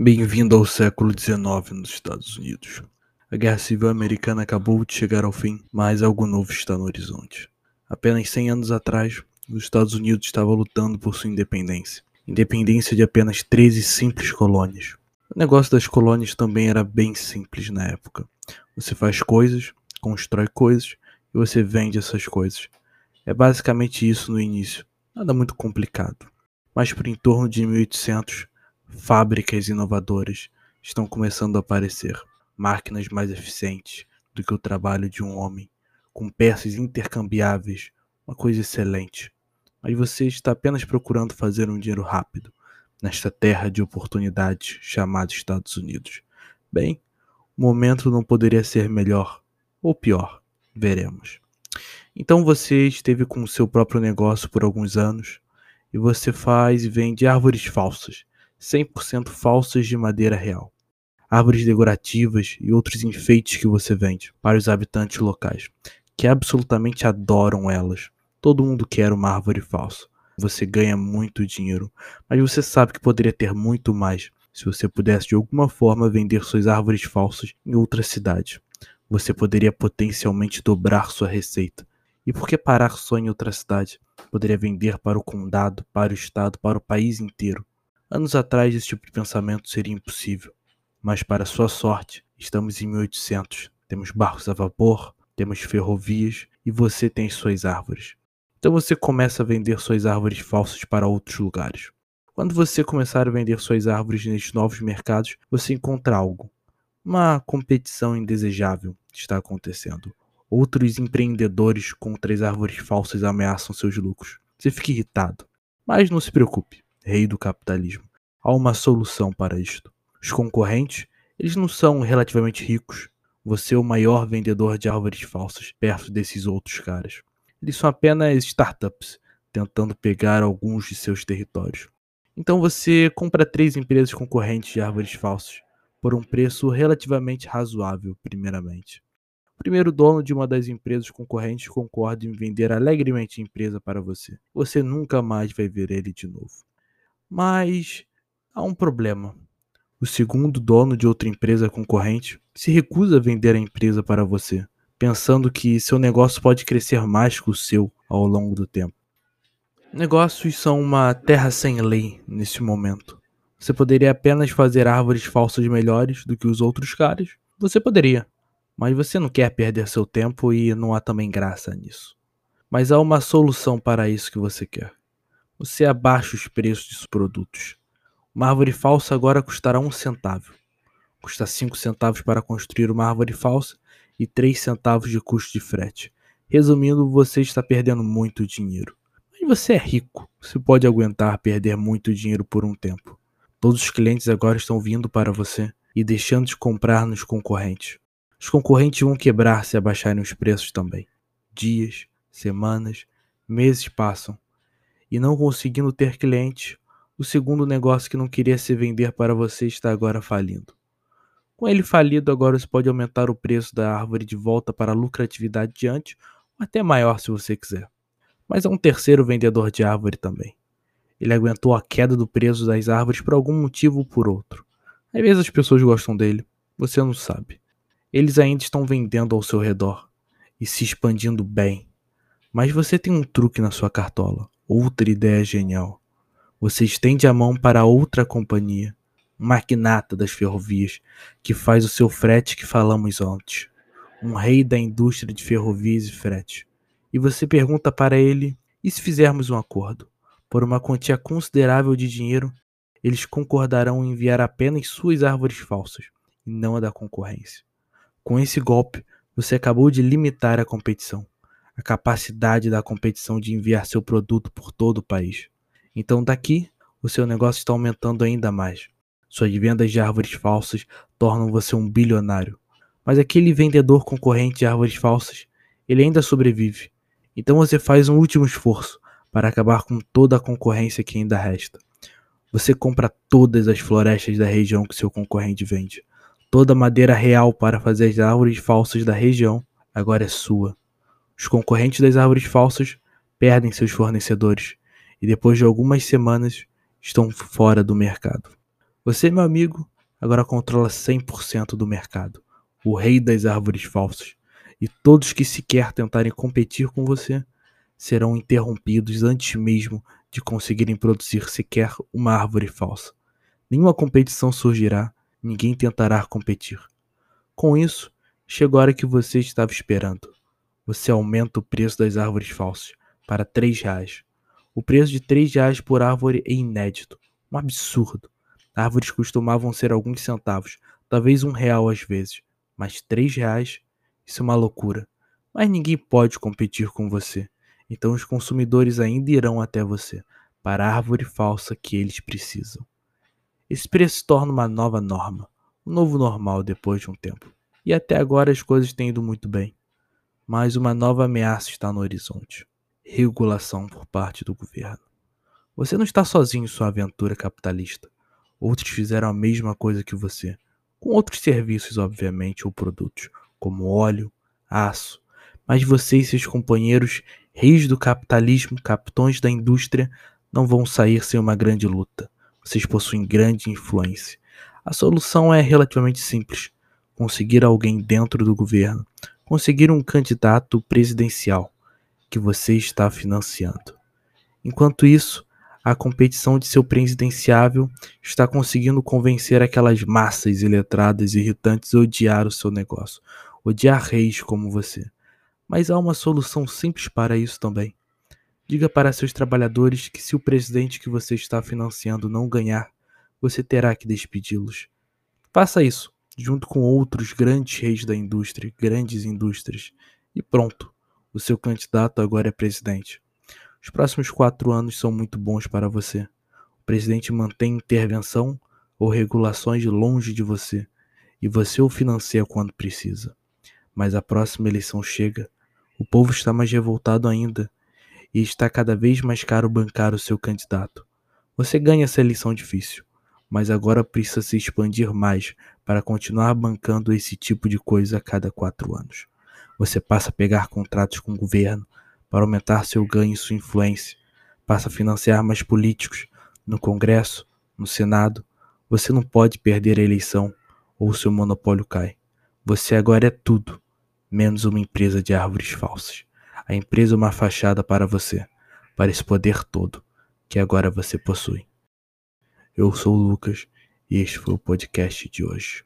Bem-vindo ao século XIX nos Estados Unidos. A Guerra Civil Americana acabou de chegar ao fim, mas algo novo está no horizonte. Apenas 100 anos atrás, os Estados Unidos estavam lutando por sua independência. Independência de apenas 13 simples colônias. O negócio das colônias também era bem simples na época. Você faz coisas, constrói coisas e você vende essas coisas. É basicamente isso no início. Nada muito complicado. Mas por em torno de 1800, Fábricas inovadoras estão começando a aparecer. Máquinas mais eficientes do que o trabalho de um homem, com peças intercambiáveis, uma coisa excelente. Mas você está apenas procurando fazer um dinheiro rápido nesta terra de oportunidades chamada Estados Unidos. Bem, o momento não poderia ser melhor ou pior, veremos. Então você esteve com o seu próprio negócio por alguns anos e você faz e vende árvores falsas 100% falsas de madeira real. Árvores decorativas e outros enfeites que você vende para os habitantes locais, que absolutamente adoram elas. Todo mundo quer uma árvore falsa. Você ganha muito dinheiro, mas você sabe que poderia ter muito mais se você pudesse de alguma forma vender suas árvores falsas em outra cidade. Você poderia potencialmente dobrar sua receita. E por que parar só em outra cidade? Poderia vender para o condado, para o estado, para o país inteiro. Anos atrás, esse tipo de pensamento seria impossível. Mas, para sua sorte, estamos em 1800. Temos barcos a vapor, temos ferrovias e você tem suas árvores. Então você começa a vender suas árvores falsas para outros lugares. Quando você começar a vender suas árvores nesses novos mercados, você encontra algo. Uma competição indesejável está acontecendo. Outros empreendedores contra as árvores falsas ameaçam seus lucros. Você fica irritado. Mas não se preocupe rei do capitalismo. Há uma solução para isto. Os concorrentes, eles não são relativamente ricos. Você é o maior vendedor de árvores falsas perto desses outros caras. Eles são apenas startups tentando pegar alguns de seus territórios. Então você compra três empresas concorrentes de árvores falsas por um preço relativamente razoável, primeiramente. O primeiro dono de uma das empresas concorrentes concorda em vender alegremente a empresa para você. Você nunca mais vai ver ele de novo. Mas há um problema. O segundo dono de outra empresa concorrente se recusa a vender a empresa para você, pensando que seu negócio pode crescer mais que o seu ao longo do tempo. Negócios são uma terra sem lei nesse momento. Você poderia apenas fazer árvores falsas melhores do que os outros caras? Você poderia, mas você não quer perder seu tempo e não há também graça nisso. Mas há uma solução para isso que você quer você abaixa os preços dos produtos. Uma árvore falsa agora custará um centavo. Custa cinco centavos para construir uma árvore falsa e três centavos de custo de frete. Resumindo, você está perdendo muito dinheiro. Mas você é rico, você pode aguentar perder muito dinheiro por um tempo. Todos os clientes agora estão vindo para você e deixando de comprar nos concorrentes. Os concorrentes vão quebrar se abaixarem os preços também. Dias, semanas, meses passam e não conseguindo ter clientes, o segundo negócio que não queria se vender para você está agora falindo. Com ele falido, agora você pode aumentar o preço da árvore de volta para a lucratividade de antes, ou até maior se você quiser. Mas há um terceiro vendedor de árvore também. Ele aguentou a queda do preço das árvores por algum motivo ou por outro. Às vezes as pessoas gostam dele, você não sabe. Eles ainda estão vendendo ao seu redor e se expandindo bem. Mas você tem um truque na sua cartola outra ideia genial. Você estende a mão para outra companhia, um magnata das ferrovias, que faz o seu frete que falamos antes, um rei da indústria de ferrovias e frete. E você pergunta para ele: e se fizermos um acordo? Por uma quantia considerável de dinheiro, eles concordarão em enviar apenas suas árvores falsas, e não a da concorrência. Com esse golpe, você acabou de limitar a competição a capacidade da competição de enviar seu produto por todo o país. Então, daqui, o seu negócio está aumentando ainda mais. Suas vendas de árvores falsas tornam você um bilionário. Mas aquele vendedor concorrente de árvores falsas, ele ainda sobrevive. Então você faz um último esforço para acabar com toda a concorrência que ainda resta. Você compra todas as florestas da região que seu concorrente vende. Toda a madeira real para fazer as árvores falsas da região agora é sua. Os concorrentes das árvores falsas perdem seus fornecedores e depois de algumas semanas estão fora do mercado. Você, meu amigo, agora controla 100% do mercado, o rei das árvores falsas, e todos que sequer tentarem competir com você serão interrompidos antes mesmo de conseguirem produzir sequer uma árvore falsa. Nenhuma competição surgirá, ninguém tentará competir. Com isso, chegou a hora que você estava esperando. Você aumenta o preço das árvores falsas para R$ reais. O preço de R$ reais por árvore é inédito, um absurdo. Árvores costumavam ser alguns centavos, talvez um real às vezes, mas R$ reais, isso é uma loucura. Mas ninguém pode competir com você. Então os consumidores ainda irão até você para a árvore falsa que eles precisam. Esse preço torna uma nova norma, um novo normal depois de um tempo. E até agora as coisas têm ido muito bem. Mas uma nova ameaça está no horizonte: regulação por parte do governo. Você não está sozinho em sua aventura capitalista. Outros fizeram a mesma coisa que você, com outros serviços, obviamente, ou produtos, como óleo, aço. Mas você e seus companheiros reis do capitalismo, capitões da indústria, não vão sair sem uma grande luta. Vocês possuem grande influência. A solução é relativamente simples: conseguir alguém dentro do governo, conseguir um candidato presidencial que você está financiando. Enquanto isso, a competição de seu presidenciável está conseguindo convencer aquelas massas iletradas e irritantes a odiar o seu negócio, odiar reis como você. Mas há uma solução simples para isso também. Diga para seus trabalhadores que se o presidente que você está financiando não ganhar, você terá que despedi-los. Faça isso, junto com outros grandes reis da indústria, grandes indústrias. E pronto, o seu candidato agora é presidente. Os próximos quatro anos são muito bons para você. O presidente mantém intervenção ou regulações longe de você, e você o financia quando precisa. Mas a próxima eleição chega o povo está mais revoltado ainda e está cada vez mais caro bancar o seu candidato. Você ganha essa eleição difícil, mas agora precisa se expandir mais para continuar bancando esse tipo de coisa a cada quatro anos. Você passa a pegar contratos com o governo para aumentar seu ganho e sua influência, passa a financiar mais políticos no Congresso, no Senado. Você não pode perder a eleição ou seu monopólio cai. Você agora é tudo menos uma empresa de árvores falsas. A empresa é uma fachada para você, para esse poder todo que agora você possui. Eu sou o Lucas e este foi o podcast de hoje.